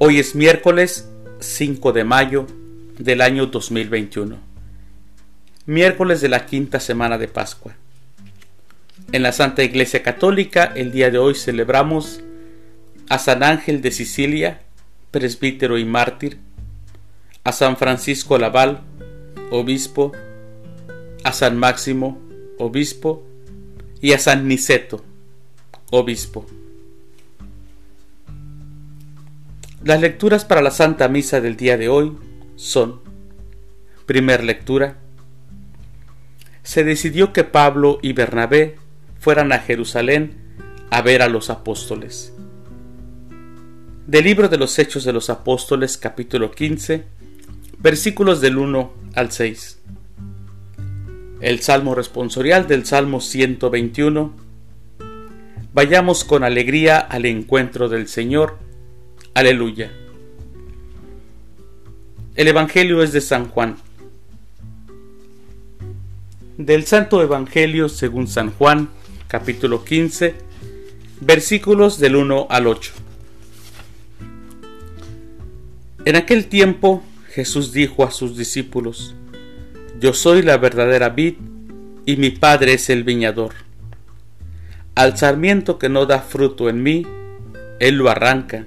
Hoy es miércoles 5 de mayo del año 2021, miércoles de la quinta semana de Pascua. En la Santa Iglesia Católica el día de hoy celebramos a San Ángel de Sicilia, presbítero y mártir, a San Francisco Laval, obispo, a San Máximo, obispo, y a San Niceto, obispo. Las lecturas para la Santa Misa del día de hoy son, primer lectura, se decidió que Pablo y Bernabé fueran a Jerusalén a ver a los apóstoles. Del libro de los Hechos de los Apóstoles capítulo 15, versículos del 1 al 6. El Salmo responsorial del Salmo 121. Vayamos con alegría al encuentro del Señor Aleluya. El Evangelio es de San Juan. Del Santo Evangelio según San Juan, capítulo 15, versículos del 1 al 8. En aquel tiempo Jesús dijo a sus discípulos, Yo soy la verdadera vid y mi Padre es el viñador. Al sarmiento que no da fruto en mí, Él lo arranca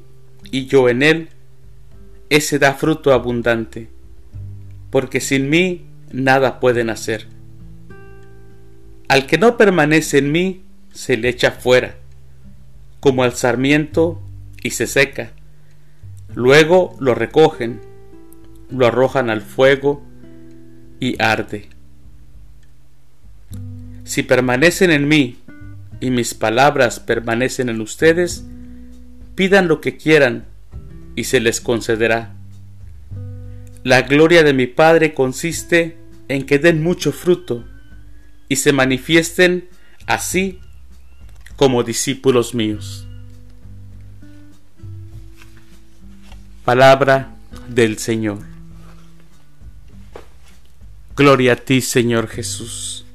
y yo en él, ese da fruto abundante, porque sin mí nada pueden hacer. Al que no permanece en mí, se le echa fuera, como al sarmiento, y se seca. Luego lo recogen, lo arrojan al fuego y arde. Si permanecen en mí y mis palabras permanecen en ustedes, pidan lo que quieran y se les concederá. La gloria de mi Padre consiste en que den mucho fruto y se manifiesten así como discípulos míos. Palabra del Señor. Gloria a ti, Señor Jesús.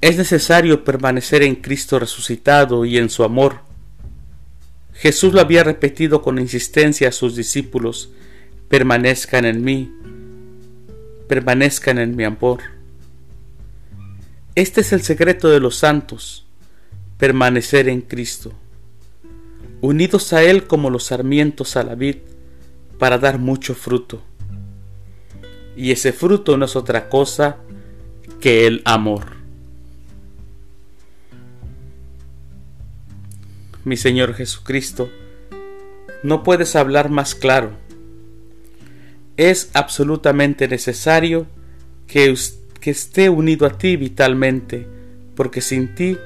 Es necesario permanecer en Cristo resucitado y en su amor. Jesús lo había repetido con insistencia a sus discípulos, permanezcan en mí, permanezcan en mi amor. Este es el secreto de los santos, permanecer en Cristo, unidos a Él como los sarmientos a la vid, para dar mucho fruto. Y ese fruto no es otra cosa que el amor. Mi Señor Jesucristo, no puedes hablar más claro. Es absolutamente necesario que, que esté unido a ti vitalmente, porque sin ti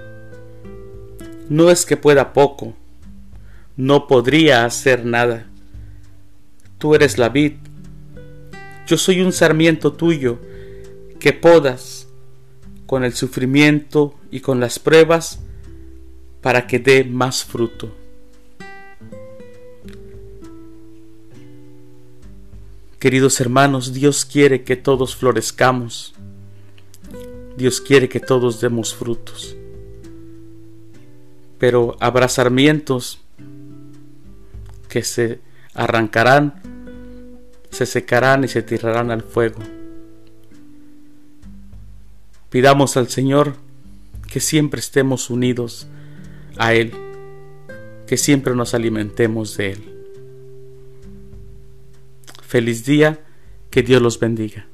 no es que pueda poco, no podría hacer nada. Tú eres la vid, yo soy un sarmiento tuyo que podas con el sufrimiento y con las pruebas para que dé más fruto. Queridos hermanos, Dios quiere que todos florezcamos. Dios quiere que todos demos frutos. Pero habrá sarmientos que se arrancarán, se secarán y se tirarán al fuego. Pidamos al Señor que siempre estemos unidos a Él, que siempre nos alimentemos de Él. Feliz día, que Dios los bendiga.